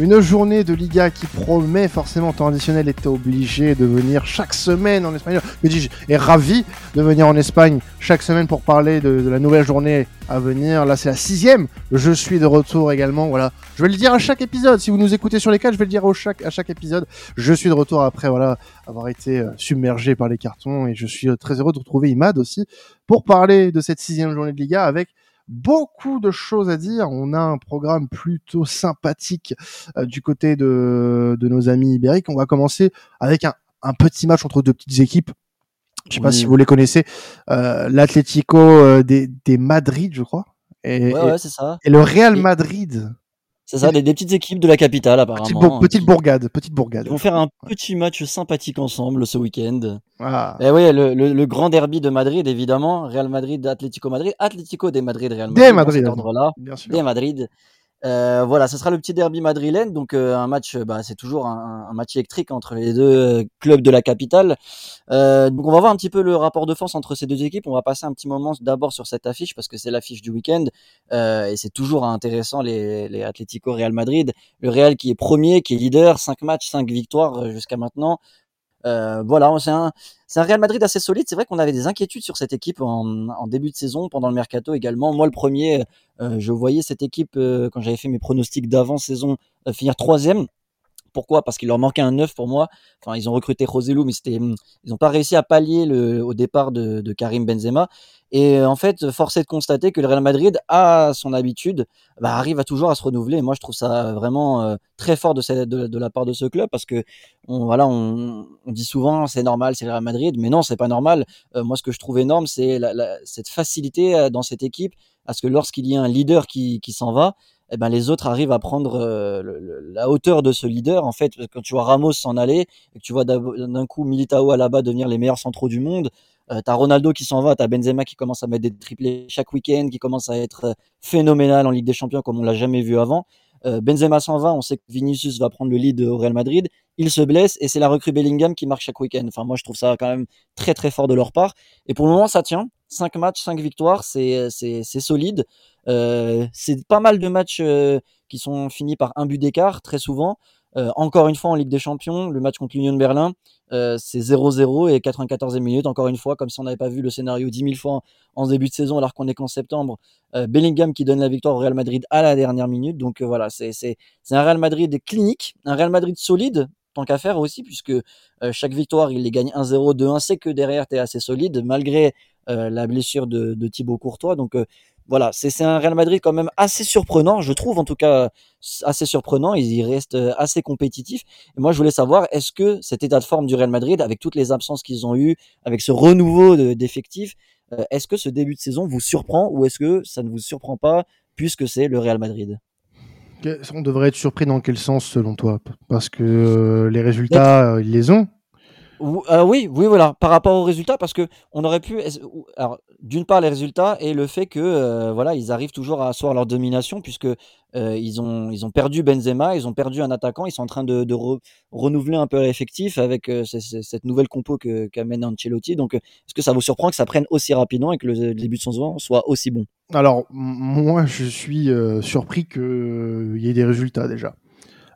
Une journée de Liga qui promet forcément temps additionnel était obligé de venir chaque semaine en Espagne. Mais dis est ravi de venir en Espagne chaque semaine pour parler de, la nouvelle journée à venir. Là, c'est la sixième. Je suis de retour également. Voilà, je vais le dire à chaque épisode. Si vous nous écoutez sur les quatre, je vais le dire au chaque, à chaque épisode. Je suis de retour après voilà avoir été euh, submergé par les cartons et je suis euh, très heureux de retrouver Imad aussi pour parler de cette sixième journée de Liga avec beaucoup de choses à dire. On a un programme plutôt sympathique euh, du côté de, de nos amis ibériques. On va commencer avec un, un petit match entre deux petites équipes. Je sais pas si vous les connaissez. Euh, L'Atlético euh, des, des Madrid, je crois. Et, ouais, ouais, c'est ça. Et le Real Madrid c'est ça, des, petites équipes de la capitale apparemment. Petite, bourgade, petite bourgade. Ils vont faire un petit match sympathique ensemble ce week-end. Ah. Et oui, le, le, grand derby de Madrid évidemment, Real Madrid, Atlético Madrid, Atlético de Madrid, Real Madrid. Des Madrid, là, bien sûr. Des Madrid. Euh, voilà, ce sera le petit derby madrilène, donc euh, un match, bah, c'est toujours un, match électrique entre les deux euh, clubs de la capitale. donc on va voir un petit peu le rapport de force entre ces deux équipes. On va passer un petit moment d'abord sur cette affiche parce que c'est l'affiche du week-end et c'est toujours intéressant les, les Atlético Real Madrid. Le Real qui est premier, qui est leader, 5 matchs, 5 victoires jusqu'à maintenant. Euh, voilà, c'est un, un, Real Madrid assez solide. C'est vrai qu'on avait des inquiétudes sur cette équipe en, en, début de saison, pendant le mercato également. Moi, le premier, euh, je voyais cette équipe, euh, quand j'avais fait mes pronostics d'avant-saison, finir troisième. Pourquoi Parce qu'il leur manquait un neuf pour moi. Enfin, ils ont recruté Roselou, mais c'était, ils n'ont pas réussi à pallier le, au départ de, Karim Benzema. Et euh, en fait, force est de constater que le Real Madrid, a son habitude, bah, arrive à toujours à se renouveler. Moi, je trouve ça vraiment euh, très fort de, la part de ce club parce que on, voilà, on, dit souvent c'est normal, c'est le Real Madrid, mais non, c'est pas normal. Euh, moi, ce que je trouve énorme, c'est cette facilité dans cette équipe à ce que lorsqu'il y a un leader qui s'en va, eh ben les autres arrivent à prendre euh, la hauteur de ce leader. En fait, quand tu vois Ramos s'en aller et que tu vois d'un coup Militao à là-bas devenir les meilleurs centraux du monde, euh, t'as Ronaldo qui s'en va, t'as Benzema qui commence à mettre des triplés chaque week-end, qui commence à être euh, phénoménal en Ligue des Champions comme on l'a jamais vu avant. Euh, Benzema s'en va, on sait que Vinicius va prendre le lead au Real Madrid. Il se blesse et c'est la recrue Bellingham qui marque chaque week-end. Enfin, moi, je trouve ça quand même très très fort de leur part. Et pour le moment, ça tient. 5 matchs, 5 victoires, c'est solide. Euh, c'est pas mal de matchs euh, qui sont finis par un but d'écart, très souvent. Euh, encore une fois en Ligue des Champions, le match contre l'Union de Berlin, c'est 0-0 et 94e minute, encore une fois, comme si on n'avait pas vu le scénario 10 000 fois en, début de saison alors qu'on est qu'en septembre. Bellingham qui donne la victoire au Real Madrid à la dernière minute. Donc voilà, c'est un Real Madrid clinique, un Real Madrid solide, tant qu'à faire aussi, puisque chaque victoire, il les gagne 1-0, 2-1. C'est que derrière, tu es assez solide, malgré la blessure de, de Thibaut Courtois. Donc voilà, c'est un Real Madrid quand même assez surprenant, je trouve en tout cas assez surprenant. Il reste euh, assez compétitif. Et moi, je voulais savoir, est-ce que cet état de forme du Real Madrid, avec toutes les absences qu'ils ont eues, avec ce renouveau d'effectifs, euh, est-ce que ce début de saison vous surprend ou est-ce que ça ne vous surprend pas puisque c'est le Real Madrid? On devrait être surpris dans quel sens selon toi? Parce que euh, les résultats, ils les ont. Euh, oui, oui, voilà. Par rapport aux résultats, parce que on aurait pu. Alors, d'une part, les résultats et le fait que euh, voilà, ils arrivent toujours à asseoir leur domination, puisque euh, ils ont ils ont perdu Benzema, ils ont perdu un attaquant, ils sont en train de, renouveler un peu l'effectif avec cette nouvelle compo que qu'amène Ancelotti. Donc, est-ce que ça vous surprend que ça prenne aussi rapidement et que le, début de saison soit aussi bon? Alors, moi, je suis surpris qu'il y ait des résultats déjà.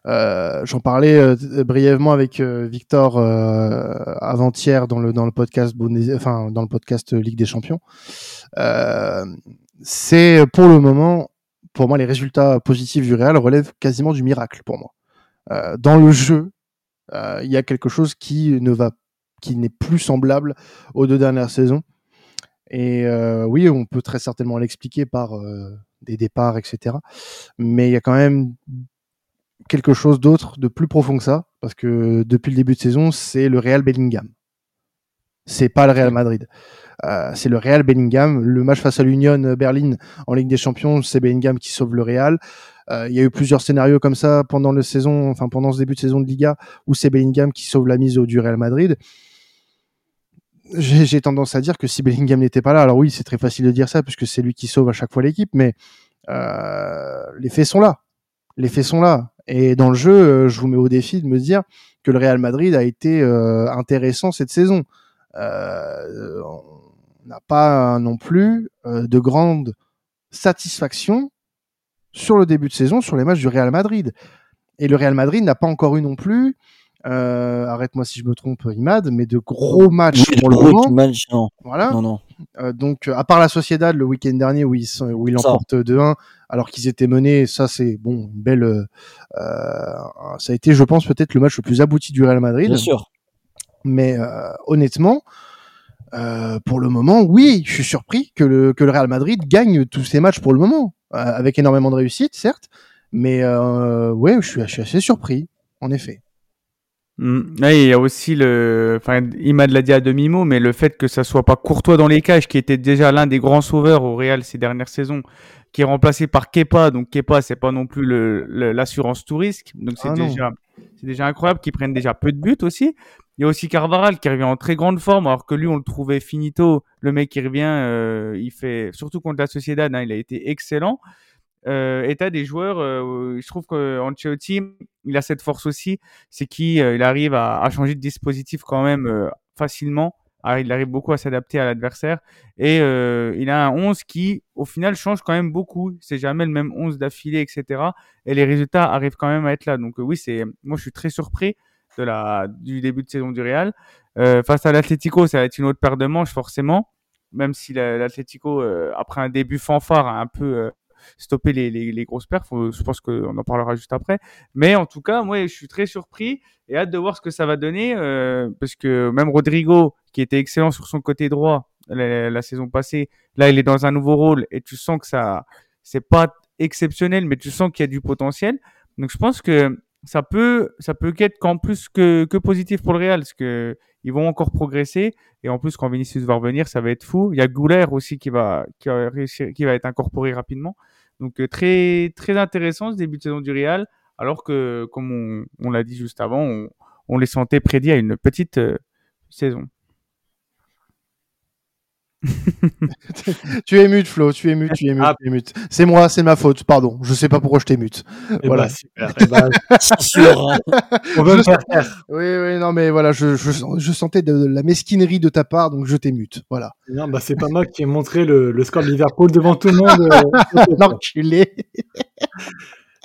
Euh, J'en parlais euh, brièvement avec euh, Victor euh, avant-hier dans le dans le podcast enfin dans le podcast Ligue des Champions. c'est pour le moment, pour moi, les résultats positifs du Real relèvent quasiment du miracle pour moi. dans le jeu, il y a quelque chose qui ne va, qui n'est plus semblable aux deux dernières saisons. Et oui, on peut très certainement l'expliquer par des départs, etc. Mais il y a quand même quelque chose d'autre, de plus profond que ça, parce que depuis le début de saison, c'est le Real Bellingham. C'est pas le Real Madrid. Euh, c'est le Real Bellingham. Le match face à l'Union Berlin en Ligue des Champions, c'est Bellingham qui sauve le Real. Euh, il y a eu plusieurs scénarios comme ça pendant le saison, enfin pendant ce début de saison de Liga, où c'est Bellingham qui sauve la mise au du Real Madrid. J'ai tendance à dire que si Bellingham n'était pas là, alors oui, c'est très facile de dire ça puisque c'est lui qui sauve à chaque fois l'équipe, mais euh, les faits sont là. Les faits sont là. Et dans le jeu, euh, je vous mets au défi de me dire que le Real Madrid a été euh, intéressant cette saison. Euh, on n'a pas non plus de grande satisfaction sur le début de saison sur les matchs du Real Madrid. Et le Real Madrid n'a pas encore eu non plus euh, arrête-moi si je me trompe, Imad, mais de gros matchs pour le moment. non. Voilà. Non, non. Euh, donc, à part la Sociedad le week-end dernier où ils, sont, où ils l'emportent 2-1, alors qu'ils étaient menés, ça c'est bon, une belle. Euh, ça a été, je pense, peut-être le match le plus abouti du Real Madrid. Bien sûr. Mais honnêtement, pour le moment, oui, je suis surpris que le, que le Real Madrid gagne tous ses matchs pour le moment, avec énormément de réussite, certes. Mais ouais, je suis, je suis assez surpris, en effet. Mm. il y a aussi le, enfin, Imad l'a dit à demi-mot, mais le fait que ça soit pas Courtois dans les cages, qui était déjà l'un des grands sauveurs au Real ces dernières saisons, qui est remplacé par Kepa. Donc Kepa, c'est pas non plus l'assurance le, tout risque. Donc c'est ah déjà, c'est déjà incroyable qu'ils prennent déjà peu de buts aussi. Il y a aussi Carvaral qui revient en très grande forme, alors que lui, on le trouvait finito. Le mec qui revient, euh, il fait, surtout contre la Sociedad, hein, il a été excellent. Et des joueurs, euh, je trouve qu'Ancelotti, il a cette force aussi, c'est qu'il euh, arrive à, changer de dispositif quand même euh, facilement. Ah, il arrive beaucoup à s'adapter à l'adversaire. Et il a un 11 qui, au final, change quand même beaucoup. C'est jamais le même 11 d'affilée, etc. Et les résultats arrivent quand même à être là. Donc oui, c'est moi, je suis très surpris de la, du début de saison du Real. face à l'Atlético, ça va être une autre paire de manches, forcément. Même si l'Atlético, après un début fanfare, a un peu stopper les, les, grosses perfs. Je pense qu'on en parlera juste après. Mais en tout cas, moi, je suis très surpris et hâte de voir ce que ça va donner euh, parce que même Rodrigo, qui était excellent sur son côté droit la, saison passée, là, il est dans un nouveau rôle et tu sens que ça, c'est pas exceptionnel, mais tu sens qu'il y a du potentiel. Donc, je pense que ça peut, ça peut qu'être qu'en plus que, que positif pour le Real, parce que ils vont encore progresser. Et en plus, quand Vinicius va revenir, ça va être fou. Il y a Gouler aussi qui va, qui va, qui va être incorporé rapidement. Donc euh, très très intéressant ce début de saison du Real, alors que comme on, l'a dit juste avant, on, les sentait prédits à une petite euh, saison. tu es mute, Flo, tu es mute, tu es mute, ah. tu es mute. C'est moi, c'est ma faute, pardon. Je sais pas pourquoi je t'ai mute. Eh voilà. Ben, super. Eh ben, sûr. Hein. On veut faire. Oui, oui, non, mais voilà, je, je, sentais de, la mesquinerie de ta part, donc je t'ai mute. Voilà. Non, bah, c'est pas moi qui ai montré le, le score de Liverpool devant tout le monde. Euh, l'es.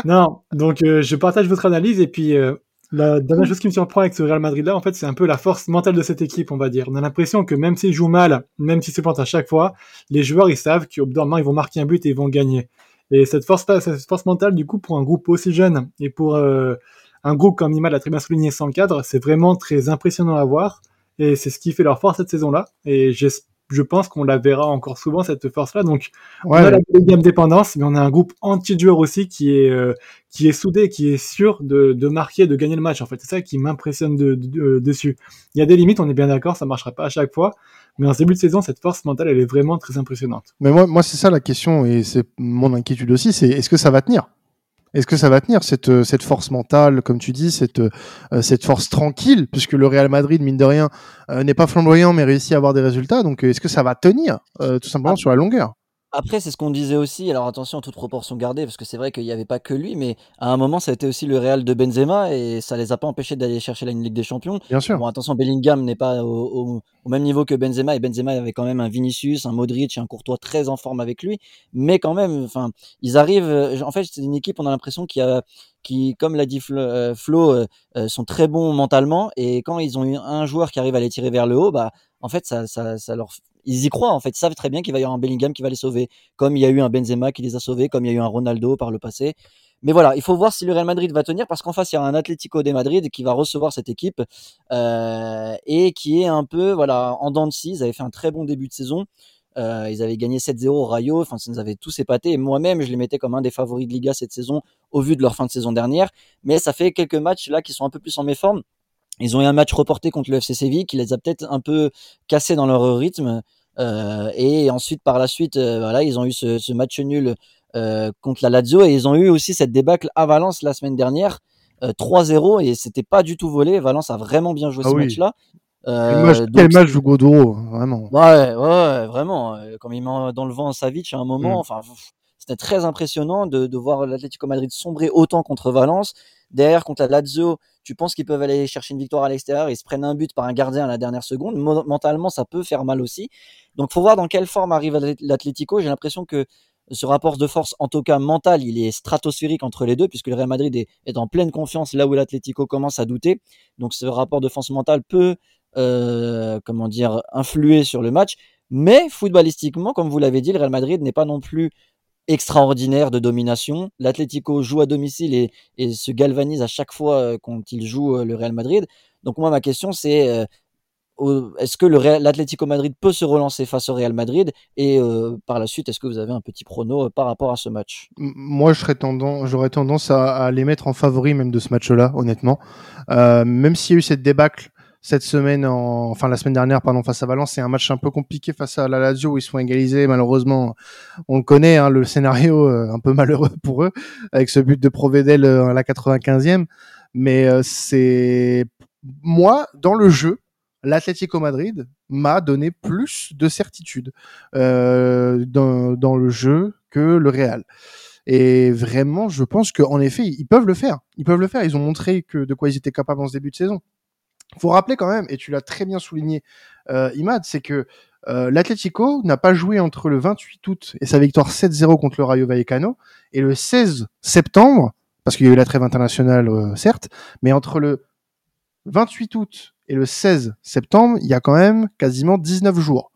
non, donc euh, je partage votre analyse et puis euh, la dernière chose qui me surprend avec ce Real Madrid-là, en fait, c'est un peu la force mentale de cette équipe, on va dire. On a l'impression que même s'ils jouent mal, même s'ils se plantent à chaque fois, les joueurs, ils savent qu'au bout d'un moment, ils vont marquer un but et ils vont gagner. Et cette force, cette force mentale, du coup, pour un groupe aussi jeune et pour euh, un groupe comme Nima l'a très bien souligné sans cadre, c'est vraiment très impressionnant à voir. Et c'est ce qui fait leur force cette saison-là. Et j'espère je pense qu'on la verra encore souvent cette force-là. Donc, on a la game dépendance, mais on a un groupe anti-joueur aussi qui est euh, qui est soudé, qui est sûr de, de marquer, de gagner le match. En fait, c'est ça qui m'impressionne de, dessus. Il y a des limites, on est bien d'accord, ça marchera pas à chaque fois, mais en début de saison, cette force mentale, elle est vraiment très impressionnante. Mais moi, moi, c'est ça la question et c'est mon inquiétude aussi, c'est est-ce que ça va tenir? Est-ce que ça va tenir cette, euh, cette force mentale, comme tu dis, cette, euh, cette force tranquille, puisque le Real Madrid, mine de rien, euh, n'est pas flamboyant, mais réussit à avoir des résultats. Donc, est-ce que ça va tenir, tout simplement, ah. sur la longueur? Après, c'est ce qu'on disait aussi. Alors attention, toute proportion gardée, parce que c'est vrai qu'il n'y avait pas que lui, mais à un moment, ça a été aussi le Real de Benzema et ça les a pas empêchés d'aller chercher la Ligue des Champions. Bien sûr. Bon, attention, Bellingham n'est pas au, même niveau que Benzema et Benzema avait quand même un Vinicius, un Modric et un Courtois très en forme avec lui, mais quand même, enfin, ils arrivent. En fait, c'est une équipe. On a l'impression qu'il y a qui, comme l'a dit Flo, euh, euh, euh, sont très bons mentalement et quand ils ont eu un joueur qui arrive à les tirer vers le haut, bah en fait ça, ça, ça leur ils y croient en fait, ils savent très bien qu'il va y avoir un Bellingham qui va les sauver, comme il y a eu un Benzema qui les a sauvés, comme il y a eu un Ronaldo par le passé. Mais voilà, il faut voir si le Real Madrid va tenir parce qu'en face il y a un Atlético de Madrid qui va recevoir cette équipe euh, et qui est un peu voilà en dents de scie. Ils avaient fait un très bon début de saison. Euh, ils avaient gagné 7-0 au Rayo, enfin ça nous avait tous épaté. Et moi-même, je les mettais comme un des favoris de Liga cette saison au vu de leur fin de saison dernière. Mais ça fait quelques matchs là qui sont un peu plus en méforme. Ils ont eu un match reporté contre le FC Séville qui les a peut-être un peu cassés dans leur rythme. Euh, et ensuite, par la suite, euh, voilà, ils ont eu ce, ce match nul euh, contre la Lazio et ils ont eu aussi cette débâcle à Valence la semaine dernière, 3-0 et c'était pas du tout volé. Valence a vraiment bien joué ah ce match-là. Euh, quel match de Godoro, vraiment. Ouais, ouais, vraiment. Comme il met dans le vent Savic à un moment, mm. enfin, c'était très impressionnant de, voir l'Atlético Madrid sombrer autant contre Valence. Derrière, contre la Lazio, tu penses qu'ils peuvent aller chercher une victoire à l'extérieur, ils se prennent un but par un gardien à la dernière seconde. Mentalement, ça peut faire mal aussi. Donc, faut voir dans quelle forme arrive l'Atlético. J'ai l'impression que ce rapport de force, en tout cas mental, il est stratosphérique entre les deux, puisque le Real Madrid est, est en pleine confiance là où l'Atlético commence à douter. Donc ce rapport de force mentale peut, euh, comment dire, influer sur le match. Mais footballistiquement, comme vous l'avez dit, le Real Madrid n'est pas non plus extraordinaire de domination. L'Atlético joue à domicile et, se galvanise à chaque fois euh, quand il joue euh, le Real Madrid. Donc moi, ma question, c'est euh, est-ce que l'Atlético Madrid peut se relancer face au Real Madrid? Et par la suite, est-ce que vous avez un petit prono par rapport à ce match? Moi, j'aurais tendance, tendance à, les mettre en favori même de ce match-là, honnêtement. Même s'il y a eu cette débâcle cette semaine, en, enfin la semaine dernière, pardon, face à Valence, c'est un match un peu compliqué face à la Lazio où ils sont égalisés. Malheureusement, on le connaît, hein, le scénario euh, un peu malheureux pour eux avec ce but de Provedel à la 95e. Mais c'est moi dans le jeu l'Atlético Madrid m'a donné plus de certitude euh, dans, dans, le jeu que le Real. Et vraiment, je pense qu'en effet, ils peuvent le faire. Ils peuvent le faire. Ils ont montré que de quoi ils étaient capables en ce début de saison. Faut rappeler quand même, et tu l'as très bien souligné, euh, Imad, c'est que euh, l'Atlético n'a pas joué entre le 28 août et sa victoire 7-0 contre le Rayo Vallecano et le 16 septembre, parce qu'il y a eu la trêve internationale, euh, certes, mais entre le 28 août et le 16 septembre, il y a quand même quasiment 19 jours.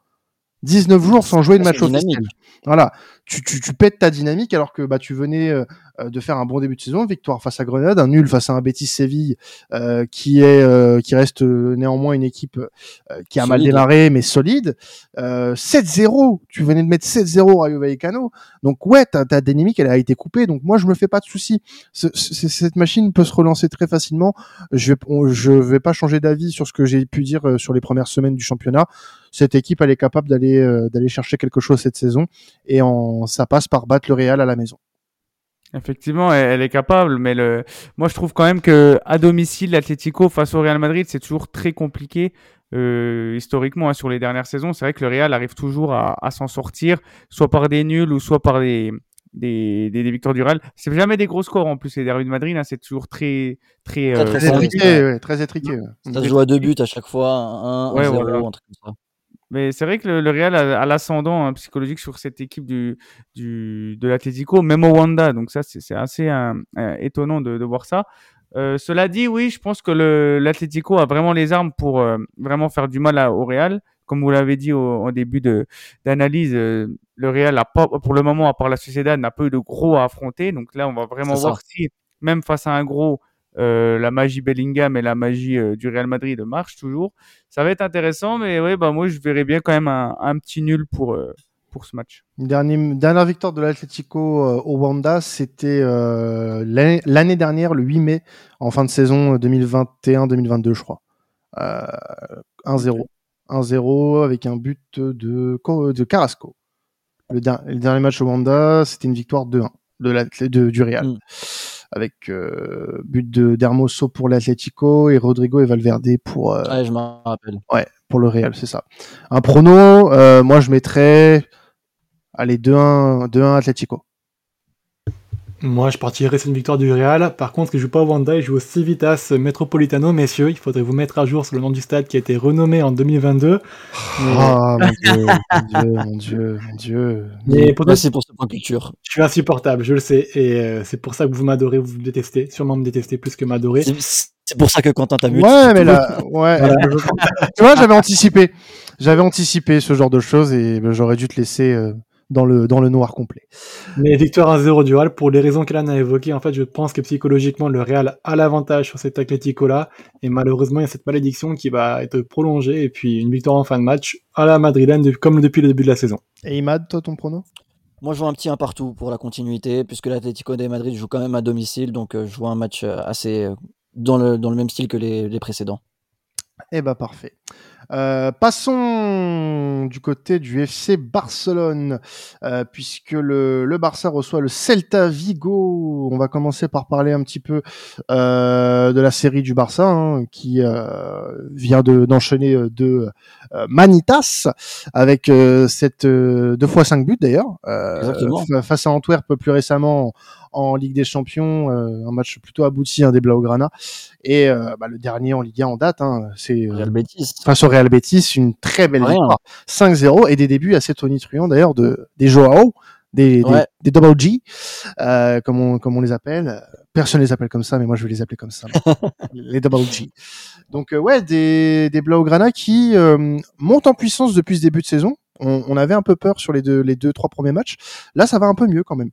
19 jours sans jouer de match officiel. Voilà, tu, tu, tu pètes ta dynamique alors que bah tu venais euh, de faire un bon début de saison, victoire face à Grenade, un nul face à un Betis Séville euh, qui est euh, qui reste néanmoins une équipe euh, qui a solide. mal démarré mais solide. 7-0, tu venais de mettre 7-0 Rayo Vallecano. Donc ouais, ta, ta dynamique elle a été coupée. Donc moi je me fais pas de soucis. cette machine peut se relancer très facilement. Je vais je vais pas changer d'avis sur ce que j'ai pu dire sur les premières semaines du championnat. Cette équipe elle est capable d'aller d'aller chercher quelque chose cette saison et en, ça passe par battre le Real à la maison. Effectivement, elle est capable, mais le... moi je trouve quand même que à domicile, l'Atlético face au Real Madrid, c'est toujours très compliqué. Euh, historiquement, hein, sur les dernières saisons, c'est vrai que le Real arrive toujours à, à s'en sortir, soit par des nuls ou soit par des, des, des, des victoires du Real. C'est jamais des gros scores en plus, les derbys de Madrid, hein, c'est toujours très très très, euh, très étriqué, ouais, très étriqué. Ouais. Ça se joue à deux buts à chaque fois, un, ouais, 0, voilà. un truc comme ça. Mais c'est vrai que le, le Real a, a l'ascendant hein, psychologique sur cette équipe du, du, de l'Atlético, même au Wanda. Donc ça, c'est assez euh, euh, étonnant de, de, voir ça. Euh, cela dit, oui, je pense que l'Atlético a vraiment les armes pour euh, vraiment faire du mal à, au Real. Comme vous l'avez dit au, au, début d'analyse, euh, le Real a pas, pour le moment, à part la Sociedad, n'a pas eu de gros à affronter. Donc là, on va vraiment voir si, même face à un gros, euh, la magie Bellingham et la magie euh, du Real Madrid marchent toujours. Ça va être intéressant, mais ouais, bah moi je verrais bien quand même un, un petit nul pour euh, pour ce match. Dernier, dernière victoire de l'Atlético au Wanda, c'était l'année dernière, le 8 mai, en fin de saison 2021-2022, je crois. 1-0. 1-0 avec un but de, de Carrasco. Le, le dernier match au Wanda, c'était une victoire 2-1 de, du Real. Mm avec euh, but de d'Hermoso pour l'Atlético et Rodrigo et Valverde pour euh, ouais, je m'en rappelle. Ouais, pour le Real, c'est ça. Un prono, euh, moi je mettrais allez 2-1 2-1 Atlético. Moi, je partirais sur une victoire du Real. Par contre, il joue pas au Wanda, il joue au Civitas Metropolitano, messieurs. Il faudrait vous mettre à jour sur le nom du stade qui a été renommé en 2022. Ah, mais... oh, mon dieu, mon dieu, mon dieu. Mais pour toi, c'est pour ce point culture. Je suis insupportable, je le sais. Et euh, c'est pour ça que vous m'adorez, vous me détestez. Sûrement me détestez plus que m'adorer. C'est pour ça que Quentin t'a vu. Ouais, mais là, ouais. Voilà. tu vois, j'avais anticipé. J'avais anticipé ce genre de choses et ben, j'aurais dû te laisser. Euh dans le, dans le noir complet. Mais victoire 1-0 du Real, pour les raisons qu'Alan a évoquées, en fait, je pense que psychologiquement, le Real a l'avantage sur cet Atlético-là, et malheureusement, il y a cette malédiction qui va être prolongée, et puis une victoire en fin de match à la madrilène, comme depuis le début de la saison. Et Imad, toi, ton prono? Moi, je vois un petit un partout pour la continuité, puisque l'Atlético de Madrid joue quand même à domicile, donc je vois un match assez dans le, dans le même style que les, les précédents. Eh ben parfait. Euh, passons du côté du FC Barcelone, euh, puisque le, le, Barça reçoit le Celta Vigo. On va commencer par parler un petit peu euh, de la série du Barça, hein, qui euh, vient d'enchaîner de, deux Manitas, avec cette deux fois cinq buts d'ailleurs, face à Antwerp plus récemment en Ligue des Champions, euh, un match plutôt abouti hein, des Blaugrana. Et euh, bah, le dernier en Ligue 1 en date, hein, c'est face au Real Betis, une très belle victoire, 5-0 et des débuts assez tonitruants d'ailleurs de des Joao des, Ouais. des, des double G, euh, comme, on, comme on les appelle. Personne les appelle comme ça, mais moi je vais les appeler comme ça. les double G. Donc euh, ouais, des, des Blaugrana qui euh, montent en puissance depuis ce début de saison. On, on avait un peu peur sur les deux, les deux, trois premiers matchs. Là, ça va un peu mieux quand même.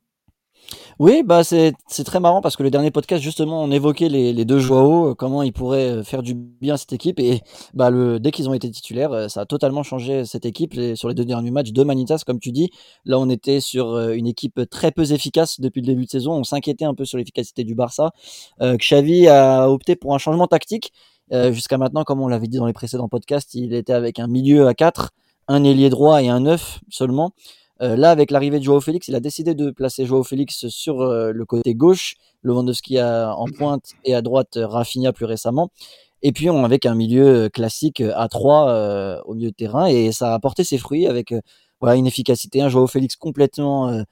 Oui, bah c'est très marrant parce que le dernier podcast justement on évoquait les, les deux Joao, euh, comment ils pourraient euh, faire du bien à cette équipe et bah le dès qu'ils ont été titulaires, euh, ça a totalement changé cette équipe les- sur les deux derniers matchs de Manitas comme tu dis. Là on était sur une équipe très peu efficace depuis le début de saison, on s'inquiétait un peu sur l'efficacité du Barça. Euh, Xavi a opté pour un changement tactique. Jusqu'à maintenant, comme on l'avait dit dans les précédents podcasts, il était avec un milieu à 4, un ailier droit et un 9 seulement. Euh, là, avec l'arrivée de Joao Félix, il a décidé de placer Joao Félix sur euh, le côté gauche, Lewandowski à, en pointe et à droite euh, Rafinha plus récemment. Et puis on avec un milieu classique à 3 euh, au milieu de terrain et ça a apporté ses fruits avec voilà une efficacité, un Joao Félix complètement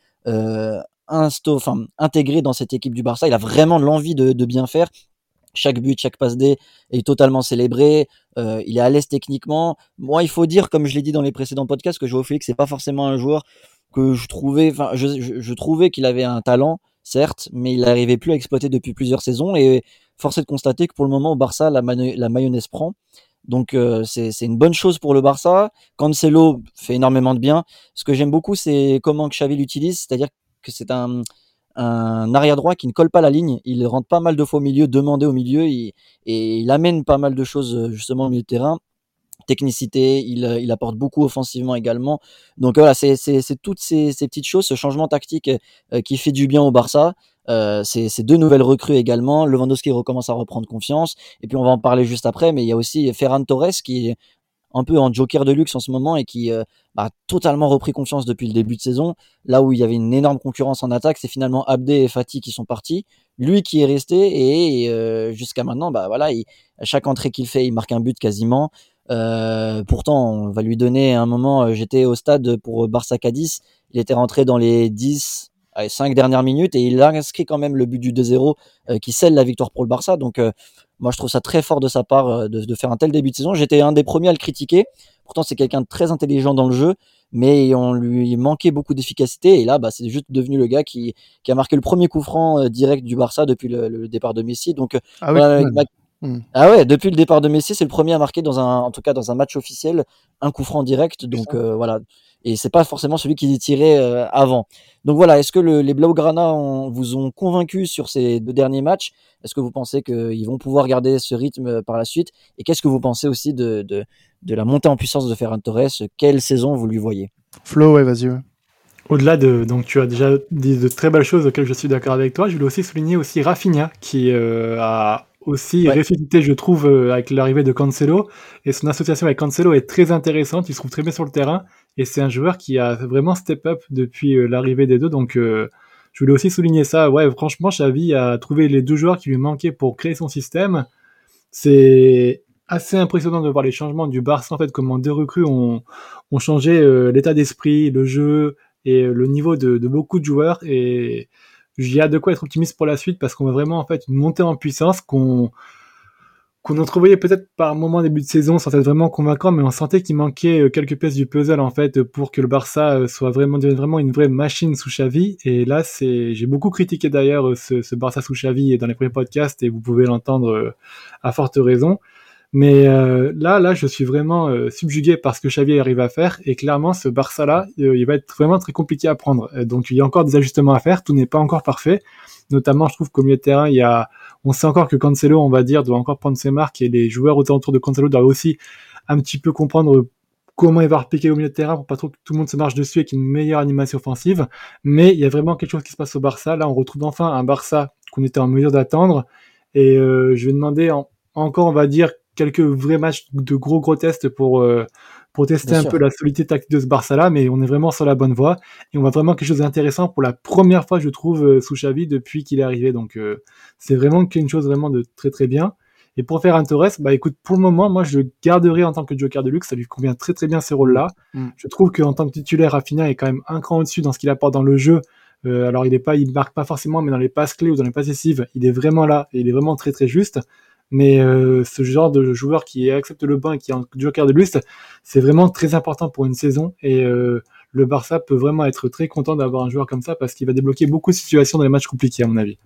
insto, intégré dans cette équipe du Barça. Il a vraiment l'envie de, de bien faire. Chaque but, chaque passe D est totalement célébré. Euh, il est à l'aise techniquement. Moi, il faut dire, comme je l'ai dit dans les précédents podcasts, que Joao Félix c'est pas forcément un joueur que je trouvais, enfin, je, trouvais qu'il avait un talent, certes, mais il n'arrivait plus à exploiter depuis plusieurs saisons. Et force est de constater que pour le moment, au Barça, la, mayonnaise prend. Donc euh, c'est c'est une bonne chose pour le Barça. Cancelo fait énormément de bien. Ce que j'aime beaucoup, c'est comment Xavi l'utilise, c'est-à-dire que c'est un, un arrière droit qui ne colle pas la ligne. Il rentre pas mal de fois au milieu, demandé au milieu, il- et il amène pas mal de choses euh, justement au milieu de terrain. Technicité, il, euh, il apporte beaucoup offensivement également. Donc voilà, c'est toutes ces, ces petites choses, ce changement tactique euh, qui fait du bien au Barça. Euh, c'est deux nouvelles recrues également. Lewandowski recommence à reprendre confiance. Et puis on va en parler juste après, mais il y a aussi Ferran Torres qui un peu en joker de luxe en ce moment et qui euh, bah, a totalement repris confiance depuis le début de saison. Là où il y avait une énorme concurrence en attaque, c'est finalement Abdé et Fatih qui sont partis. Lui qui est resté et, euh, jusqu'à maintenant, bah voilà, il, à chaque entrée qu'il fait, il marque un but quasiment. Euh, pourtant, on va lui donner un moment. J'étais au stade pour Barça Cadiz. Il était rentré dans les 10, allez, 5 dernières minutes et il a inscrit quand même le but du 2-0 euh, qui scelle la victoire pour le Barça. Donc, moi, je trouve ça très fort de sa part euh, de, de faire un tel début de saison. J'étais un des premiers à le critiquer. Pourtant, c'est quelqu'un de très intelligent dans le jeu, mais on lui manquait beaucoup d'efficacité. Et là, bah, c'est juste devenu le gars qui, qui a marqué le premier coup franc euh, direct du Barça depuis le, le départ de Messi. Donc, euh, Ah voilà, Hmm. ah ouais, depuis le départ de Messi, c'est le premier à marquer dans un, en tout cas dans un match officiel, un coup franc direct. Donc euh, voilà, et c'est pas forcément celui qui est tiré euh, avant. Donc voilà, est-ce que le- les Blaugrana ont- vous ont convaincu sur ces deux derniers matchs? Est-ce que vous pensez qu'ils vont pouvoir garder ce rythme euh, par la suite? Et qu'est-ce que vous pensez aussi de, de, de la montée en puissance de Ferran Torres? Quelle saison vous lui voyez? Flo, ouais, vas-y. ouais. Au-delà de, donc tu as déjà dit de très belles choses auxquelles je suis d'accord avec toi. Je voulais aussi souligner aussi Rafinha qui euh, a aussi Ouais. ressuscité, je trouve, euh, avec l'arrivée de Cancelo et son association avec Cancelo est très intéressante. Il se trouve très bien sur le terrain et c'est un joueur qui a vraiment step up depuis euh, l'arrivée des deux. Donc euh, je voulais aussi souligner ça. Ouais, franchement, Xavi a trouvé les deux joueurs qui lui manquaient pour créer son système. C'est assez impressionnant de voir les changements du Barça en fait, comment deux recrues ont, changé euh, l'état d'esprit, le jeu et le niveau de, beaucoup de joueurs. Et j'ai hâte de quoi être optimiste pour la suite parce qu'on va vraiment en fait une montée en puissance qu'on qu'on entrevoyait peut-être par moment début de saison sans être vraiment convaincant, mais on sentait qu'il manquait euh, quelques pièces du puzzle en fait pour que le Barça euh, soit vraiment vraiment une vraie machine sous Xavi. Et là, c'est j'ai beaucoup critiqué d'ailleurs euh, ce, Barça sous Xavi dans les premiers podcasts et vous pouvez l'entendre à forte raison. Mais euh, là, là, je suis vraiment euh, subjugué par ce que Xavi arrive à faire et clairement, ce Barça-là, euh, il va être vraiment très compliqué à prendre. Euh, donc, il y a encore des ajustements à faire. Tout n'est pas encore parfait. Notamment, je trouve qu'au milieu de terrain, il y a, on sait encore que Cancelo, on va dire, doit encore prendre ses marques et les joueurs autour de Cancelo doivent aussi un petit peu comprendre comment il va repiquer au milieu de terrain pour pas trop que tout le monde se marche dessus et qu'il y ait une meilleure animation offensive. Mais il y a vraiment quelque chose qui se passe au Barça. Là, on retrouve enfin un Barça qu'on était en mesure d'attendre. Et euh, je vais demander en- encore, on va dire, quelques vrais matchs de gros gros tests pour euh, pour tester Bien un sûr. peu la solidité tactique de ce Barça-là, mais on est vraiment sur la bonne voie et on voit vraiment quelque chose d'intéressant pour la première fois, je trouve, euh, sous Xavi depuis qu'il est arrivé. Donc euh, c'est vraiment quelque chose vraiment de très très bien. Et pour faire un Torres, bah écoute, pour le moment, moi je le garderai en tant que joker de luxe, ça lui convient très très bien ce rôle-là. Mm. Je trouve qu'en tant que titulaire, Rafinha est quand même un cran au-dessus dans ce qu'il apporte dans le jeu. Euh, alors il est pas, il marque pas forcément, mais dans les passes clés ou dans les passes décisives, il est vraiment là et il est vraiment très très juste. Mais euh, ce genre de joueur qui accepte le banc et qui est un joker de luxe, c'est vraiment très important pour une saison. Et euh, le Barça peut vraiment être très content d'avoir un joueur comme ça parce qu'il va débloquer beaucoup de situations dans les matchs compliqués, à mon avis.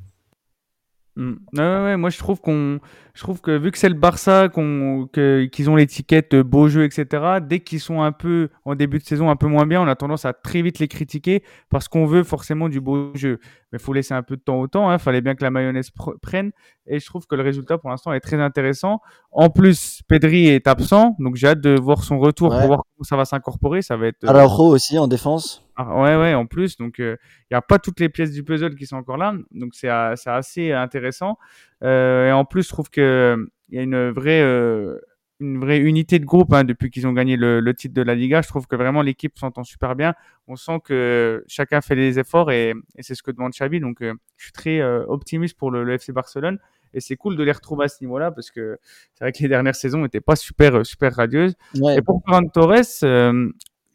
Mm. Ouais, ouais, moi je trouve qu'on, je trouve que vu que c'est le Barça, qu'on, qu'ils ont l'étiquette beau jeu, etc. Dès qu'ils sont un peu en début de saison un peu moins bien, on a tendance à très vite les critiquer parce qu'on veut forcément du beau jeu. Mais faut laisser un peu de temps au temps. Il hein. fallait bien que la mayonnaise prenne. Et je trouve que le résultat pour l'instant est très intéressant. En plus, Pedri est absent, donc j'ai hâte de voir son retour pour voir comment ça va s'incorporer. Ça va être. Alors aussi en défense. Ah, ouais, ouais, en plus. Donc, il euh, n'y a pas toutes les pièces du puzzle qui sont encore là. Donc, c'est assez intéressant. Euh, et en plus, je trouve qu'il y a une vraie, euh, une vraie unité de groupe hein, depuis qu'ils ont gagné le, titre de la Liga. Je trouve que vraiment l'équipe s'entend super bien. On sent que chacun fait des efforts et, c'est ce que demande Xavi. Donc, je suis très optimiste pour le, FC Barcelone et c'est cool de les retrouver à ce niveau-là parce que c'est vrai que les dernières saisons n'étaient pas super super radieuses. Et pour Ferran Torres,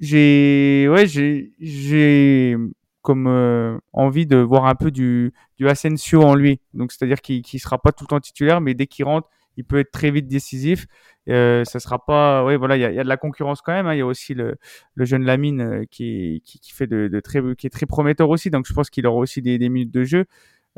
j'ai ouais j'ai j'ai comme euh, envie de voir un peu du du Asensio en lui. Donc c'est-à-dire qu'il qui sera pas tout le temps titulaire, mais dès qu'il rentre, il peut être très vite décisif. Euh, ça sera pas, ouais, voilà, il y a, y a, de la concurrence quand même. Hein. Il y a aussi le, le jeune Lamine euh, qui, qui, qui fait de, de, très, qui est très prometteur aussi. Donc je pense qu'il aura aussi des, des minutes de jeu.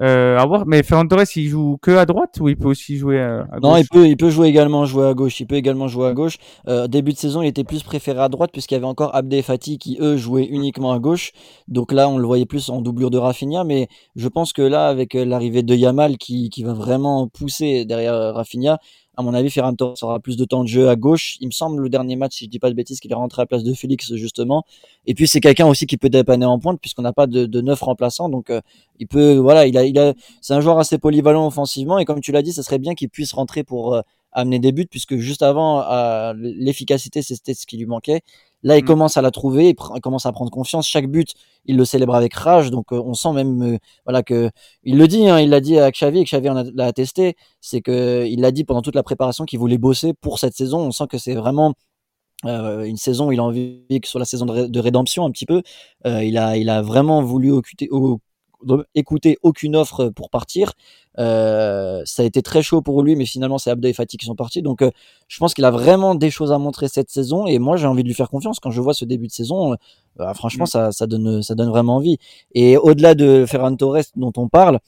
Euh, à voir. Mais Ferran Torres, il joue que à droite ou il peut aussi jouer à, gauche Non, il peut, il peut jouer également jouer à gauche. Il peut également jouer à gauche. Euh, début de saison, il était plus préféré à droite puisqu'il y avait encore Abdé et Fatih qui eux jouaient uniquement à gauche. Donc là, on le voyait plus en doublure de Rafinha. Mais je pense que là, avec euh, l'arrivée de Yamal qui, qui va vraiment pousser derrière euh, Rafinha, à mon avis, Ferran Torres aura plus de temps de jeu à gauche. Il me semble le dernier match, si je dis pas de bêtises, qu'il est rentré à la place de Félix justement. Et puis c'est quelqu'un aussi qui peut dépanner en pointe puisqu'on n'a pas de, de neuf remplaçants. Donc euh, il peut, voilà, il a, il c'est un joueur assez polyvalent offensivement et comme tu l'as dit, ce serait bien qu'il puisse rentrer pour euh, amener des buts puisque juste avant, euh, l'efficacité c'était ce qui lui manquait. Là, il mm. commence à la trouver, il, commence à prendre confiance. Chaque but, il le célèbre avec rage. Donc, euh, on sent même, euh, voilà, que il le dit. Hein, il l'a dit à Xavi, et Xavi l'a attesté. C'est que il l'a dit pendant toute la préparation qu'il voulait bosser pour cette saison. On sent que c'est vraiment euh, une saison, il a envie que sur la saison de, rédemption un petit peu. il a, il a vraiment voulu occuper, écouter aucune offre pour partir. Euh, ça a été très chaud pour lui, mais finalement c'est Abda et Fatih qui sont partis. Donc euh, je pense qu'il a vraiment des choses à montrer cette saison et moi j'ai envie de lui faire confiance quand je vois ce début de saison. Euh, bah, franchement mm. ça, ça, donne ça donne vraiment envie. Et au-delà de Ferran Torres dont on parle,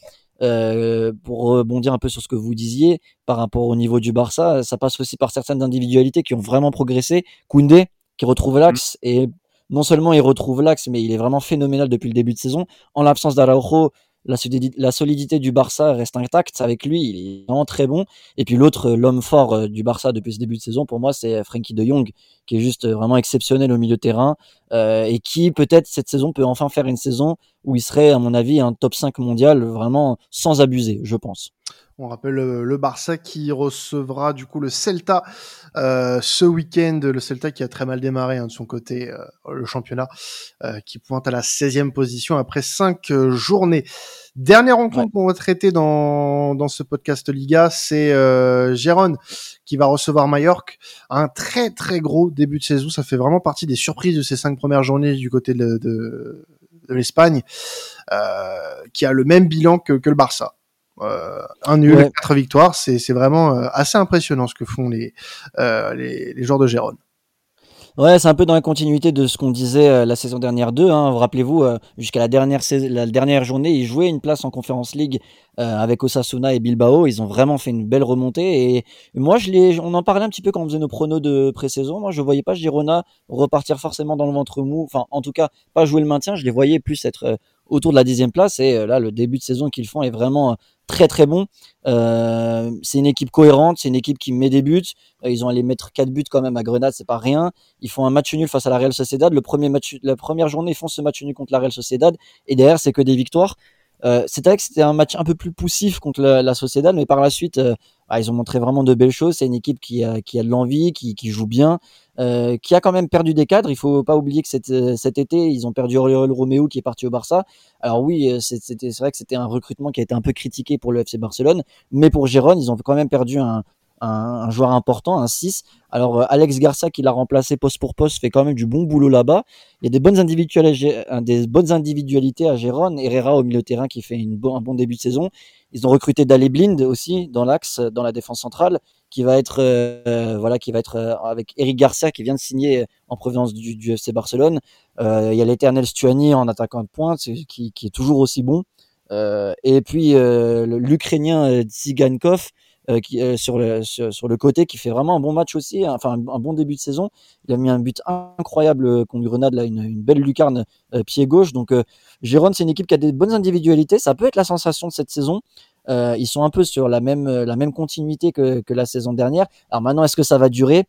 euh, pour rebondir un peu sur ce que vous disiez par rapport au niveau du Barça, ça passe aussi par certaines individualités qui ont vraiment progressé. Koundé qui retrouve l'axe mm. et non seulement il retrouve l'axe, mais il est vraiment phénoménal depuis le début de saison. En l'absence d'Araujo, la, solidité du Barça reste intacte avec lui, il est vraiment très bon. Et puis l'autre, l'homme fort euh, du Barça depuis ce début de saison, pour moi, c'est Frankie de Jong, qui est juste vraiment exceptionnel au milieu de terrain euh, et qui peut-être cette saison peut enfin faire une saison où il serait, à mon avis, un top 5 mondial vraiment sans abuser, je pense. On rappelle le, Barça qui recevra du coup le Celta euh, ce week-end. Le Celta qui a très mal démarré hein, de son côté, euh, le championnat, euh, qui pointe à la 16e position après 5 journées. Dernière rencontre qu'on va traiter dans, dans ce podcast Liga, c'est euh, Gérone qui va recevoir Mallorca. Un très très gros début de saison. Ça fait vraiment partie des surprises de ces cinq premières journées du côté de, de, l'Espagne, qui a le même bilan que, que le Barça. Euh, un nul, quatre victoires, c'est vraiment euh, assez impressionnant ce que font les, euh, les, les, joueurs de Gérone. Ouais, c'est un peu dans la continuité de ce qu'on disait la saison dernière 2. Hein. Rappelez-vous, jusqu'à la dernière, la dernière journée, ils jouaient une place en Conference League avec Osasuna et Bilbao. Ils ont vraiment fait une belle remontée. Et moi, je les, on en parlait un petit peu quand on faisait nos pronos de pré-saison. Moi, je voyais pas Girona repartir forcément dans le ventre mou. Enfin, en tout cas, pas jouer le maintien. Je les voyais plus être autour de la dixième place. Et là, le début de saison qu'ils font est vraiment très très bon. Euh, c'est une équipe cohérente, c'est une équipe qui met des buts. Euh, ils ont allé mettre quatre buts quand même à Grenade, c'est pas rien. Ils font un match nul face à la Real Sociedad. Le premier match, la première journée, ils font ce match nul contre la Real Sociedad. Et derrière, c'est que des victoires. Euh, c'est vrai que c'était un match un peu plus poussif contre la, la Sociedad, mais par la suite, euh, bah, ils ont montré vraiment de belles choses. C'est une équipe qui a, qui a de l'envie, qui, joue bien, euh, qui a quand même perdu des cadres. Il faut pas oublier que cet, euh, cet été, ils ont perdu Oriol Romeo qui est parti au Barça. Alors oui, euh, c'est vrai que c'était un recrutement qui a été un peu critiqué pour le FC Barcelone, mais pour Gérone, ils ont quand même perdu un, un, joueur important, un 6. Alors Alex Garcia qui l'a remplacé poste pour poste fait quand même du bon boulot là-bas. Il y a des bonnes, individualités, des bonnes individualités à Gérone. Herrera au milieu de terrain qui fait un bon début de saison. Ils ont recruté Dali Blind aussi dans l'axe, dans la défense centrale, qui va être euh, voilà, qui va être euh, avec Eric Garcia qui vient de signer en provenance du, du FC Barcelone. Euh, il y a l'éternel Stuani en attaquant de pointe, qui, qui est toujours aussi bon. et puis l'Ukrainien Tsigankov sur, le, sur, le côté qui fait vraiment un bon match aussi, hein, enfin un, bon début de saison. Il a mis un but incroyable contre Grenade, là, une, belle lucarne pied gauche. Donc Gérone, c'est une équipe qui a des bonnes individualités. Ça peut être la sensation de cette saison. Euh, ils sont un peu sur la même, la même continuité que, que la saison dernière. Alors maintenant, est-ce que ça va durer?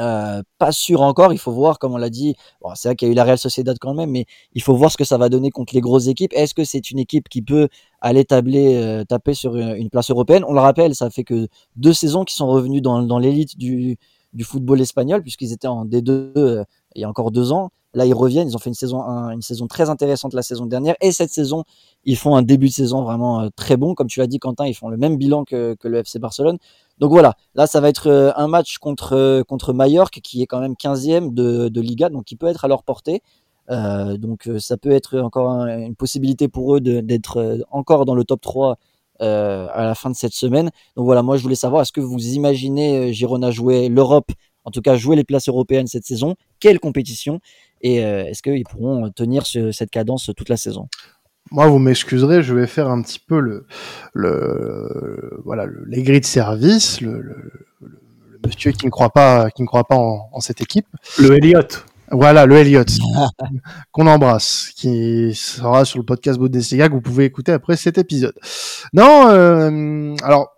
Euh, pas sûr encore, il faut voir, comme on l'a dit, bon, c'est vrai qu'il y a eu la Real Sociedad quand même, mais il faut voir ce que ça va donner contre les grosses équipes. Est-ce que c'est une équipe qui peut aller tabler, euh, taper sur une, place européenne? On le rappelle, ça fait que deux saisons qui sont revenus dans, dans l'élite du, du football espagnol, puisqu'ils étaient en D2 euh, il y a encore deux ans. Là, ils reviennent. Ils ont fait une saison, une saison très intéressante la saison dernière. Et cette saison, ils font un début de saison vraiment euh, très bon. Comme tu l'as dit, Quentin, ils font le même bilan que, que le FC Barcelone. Donc voilà, là, ça va être euh, un match contre, contre Mallorca, qui est quand même 15e de, Liga, donc qui peut être à leur portée. Euh, donc ça peut être encore une possibilité pour eux d'être encore dans le top 3 euh, à la fin de cette semaine. Donc voilà, moi je voulais savoir, est-ce que vous imaginez Girona jouer l'Europe, en tout cas jouer les places européennes cette saison? Quelle compétition? Et est-ce qu'ils pourront tenir cette cadence toute la saison? Moi, vous m'excuserez, je vais faire un petit peu le, le voilà, le, les grilles de service, le, le, le, monsieur qui ne croit pas, qui ne croit pas en, en cette équipe. Le Elliott. Voilà, le Elliott, qu'on embrasse, qui sera sur le podcast Bundesliga que vous pouvez écouter après cet épisode. Non, euh, alors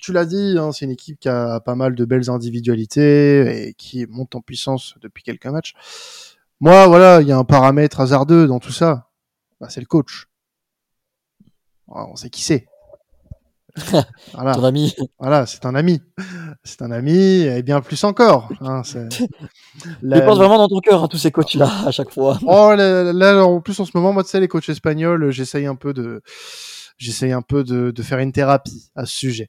tu l'as dit, hein, c'est une équipe qui a pas mal de belles individualités et qui monte en puissance depuis quelques matchs. Moi, voilà, il y a un paramètre hasardeux dans tout ça bah, c'est le coach. on sait qui c'est. voilà. Ton ami. Voilà, c'est un ami. C'est un ami et bien plus encore. Hein, Je pense vraiment dans ton cœur, hein, tous ces coachs-là, à chaque fois. Oh, là, en plus, en ce moment, moi, tu sais, les coachs espagnols, j'essaye un peu de, j'essaye un peu de, de, faire une thérapie à ce sujet.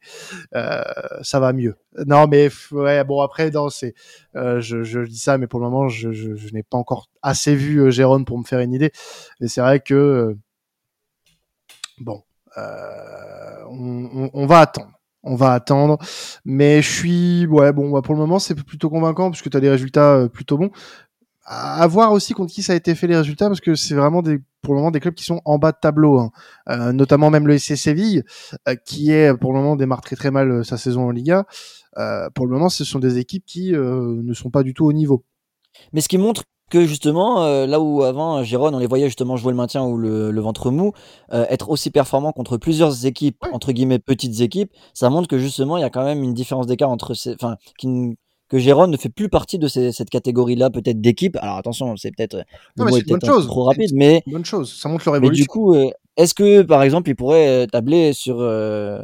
Euh, ça va mieux. Non, mais ouais, bon après, non, c'est, euh, je, je dis ça, mais pour le moment, je, je, je n'ai pas encore assez vu euh, Jérôme pour me faire une idée. Mais c'est vrai que euh, bon, euh, on, on, va attendre. On va attendre, mais je suis ouais bon bah, pour le moment c'est plutôt convaincant parce que tu as des résultats plutôt bons à voir aussi contre qui ça a été fait les résultats parce que c'est vraiment des pour le moment des clubs qui sont en bas de tableau, hein. euh, notamment même le SC Séville euh, qui est pour le moment démarre très très mal euh, sa saison en Liga. Euh, pour le moment, ce sont des équipes qui ne sont pas du tout au niveau. Mais ce qui montre que justement, là où avant Gérone, on les voyait justement jouer le maintien ou le, le ventre mou, être aussi performant contre plusieurs équipes entre guillemets petites équipes, ça montre que justement il y a quand même une différence d'écart entre ces, enfin, qui que Jérôme ne fait plus partie de ces, cette catégorie-là, peut-être d'équipe. Alors attention, c'est peut-être peut trop rapide, mais bonne chose. Ça montre leur évolution. Mais du coup, euh, est-ce que par exemple, il pourrait euh, tabler sur euh,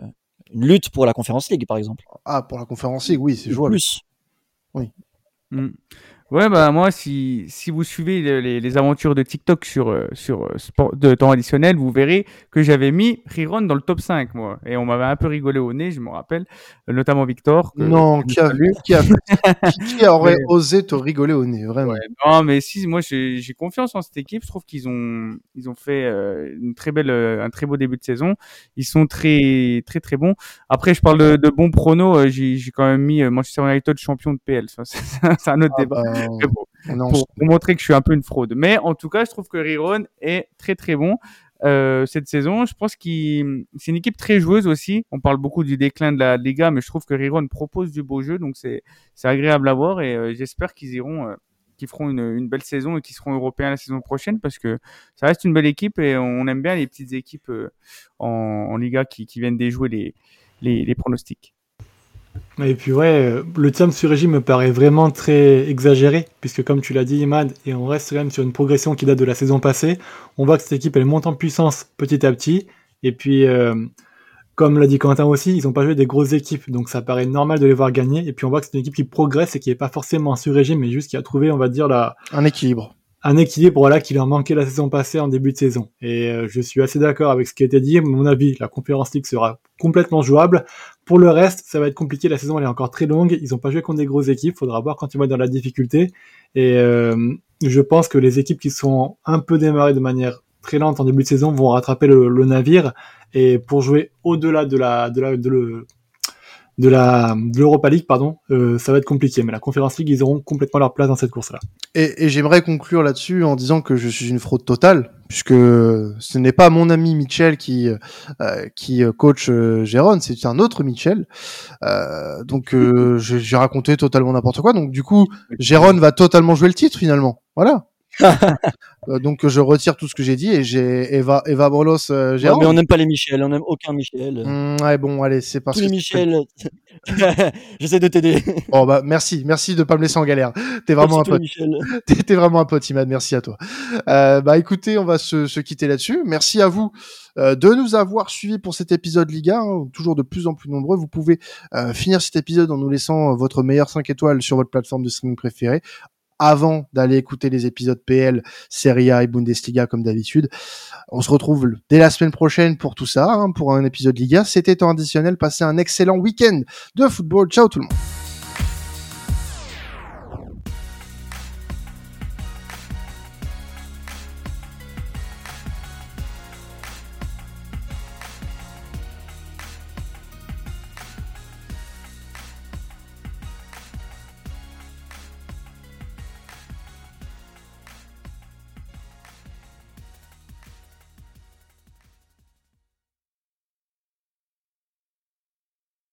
une lutte pour la Conférence League, par exemple? Ah, pour la Conférence League, oui, c'est jouable. Plus. Oui. Mm. Ouais, bah moi, si, si vous suivez les, les aventures de TikTok sur, euh, sur euh, sport de temps additionnel, vous verrez que j'avais mis Riron dans le top 5, moi. Et on m'avait un peu rigolé au nez, je me rappelle, euh, notamment Victor. Que, non, qui, a, qui, a, qui, aurait osé te rigoler au nez, vraiment? Non, mais si, moi, j'ai confiance en cette équipe. Je trouve qu'ils ont, ils ont fait une très belle, un très beau début de saison. Ils sont très, très, très bons. Après, je parle de, de bons pronos. J'ai quand même mis Manchester United champion de PL. C'est un autre ah débat. Bah, pour, montrer que je suis un peu une fraude. Mais en tout cas, je trouve que Riron est très très bon. Euh, cette saison. Je pense qu'il c'est une équipe très joueuse aussi. On parle beaucoup du déclin de la Liga, mais je trouve que Riron propose du beau jeu, donc c'est c'est agréable à voir et euh, j'espère qu'ils iront, euh, qu'ils feront une, une, belle saison et qu'ils seront européens la saison prochaine parce que ça reste une belle équipe et on aime bien les petites équipes en, en, Liga qui, qui viennent déjouer les, les, les pronostics. Et puis ouais, euh, le terme sur régime me paraît vraiment très exagéré, puisque comme tu l'as dit Imad, et on reste quand même sur une progression qui date de la saison passée, on voit que cette équipe elle monte en puissance petit à petit, et puis euh, comme l'a dit Quentin aussi, ils n'ont pas joué des grosses équipes, donc ça paraît normal de les voir gagner, et puis on voit que c'est une équipe qui progresse et qui n'est pas forcément sur régime, mais juste qui a trouvé, on va dire, la... un équilibre. Un équilibre voilà qui leur manquait la saison passée en début de saison. Et euh, je suis assez d'accord avec ce qui a été dit. Mon avis, la Conference League sera complètement jouable. Pour le reste, ça va être compliqué. La saison elle est encore très longue. Ils ont pas joué contre des grosses équipes. Faudra voir quand ils vont être dans la difficulté. Et euh, je pense que les équipes qui sont un peu démarrées de manière très lente en début de saison vont rattraper le, le navire. Et pour jouer au-delà de la de la de le de la de l'Europa League pardon euh, ça va être compliqué mais la Conference League ils auront complètement leur place dans cette course là Et, et j'aimerais conclure là-dessus en disant que je suis une fraude totale, puisque ce n'est pas mon ami Mitchell qui euh, qui coach euh, Jérôme, c'est un autre Mitchell. Euh, donc euh, j'ai j'ai raconté totalement n'importe quoi. Donc du coup, Jérôme va totalement jouer le titre finalement. Voilà. Euh, donc je retire tout ce que j'ai dit et j'ai Eva Eva Bolos euh, Ouais, mais on n'aime pas les Michel, on n'aime aucun Michel. Mm, ouais bon allez c'est parce Tous les Michel. J'essaie de t'aider. bon bah merci merci de pas me laisser en galère. T'es vraiment un pote. T'es vraiment un pote, Imad. Merci à toi. Euh, bah écoutez, on va se, se quitter là-dessus. Merci à vous euh, de nous avoir suivis pour cet épisode Liga, hein, toujours de plus en plus nombreux. Vous pouvez finir cet épisode en nous laissant votre meilleur 5 étoiles sur votre plateforme de streaming préférée avant d'aller écouter les épisodes PL, Serie A et Bundesliga comme d'habitude. On se retrouve dès la semaine prochaine pour tout ça, hein, pour un épisode Liga. C'était temps additionnel. Passez un excellent week-end de football. Ciao tout le monde.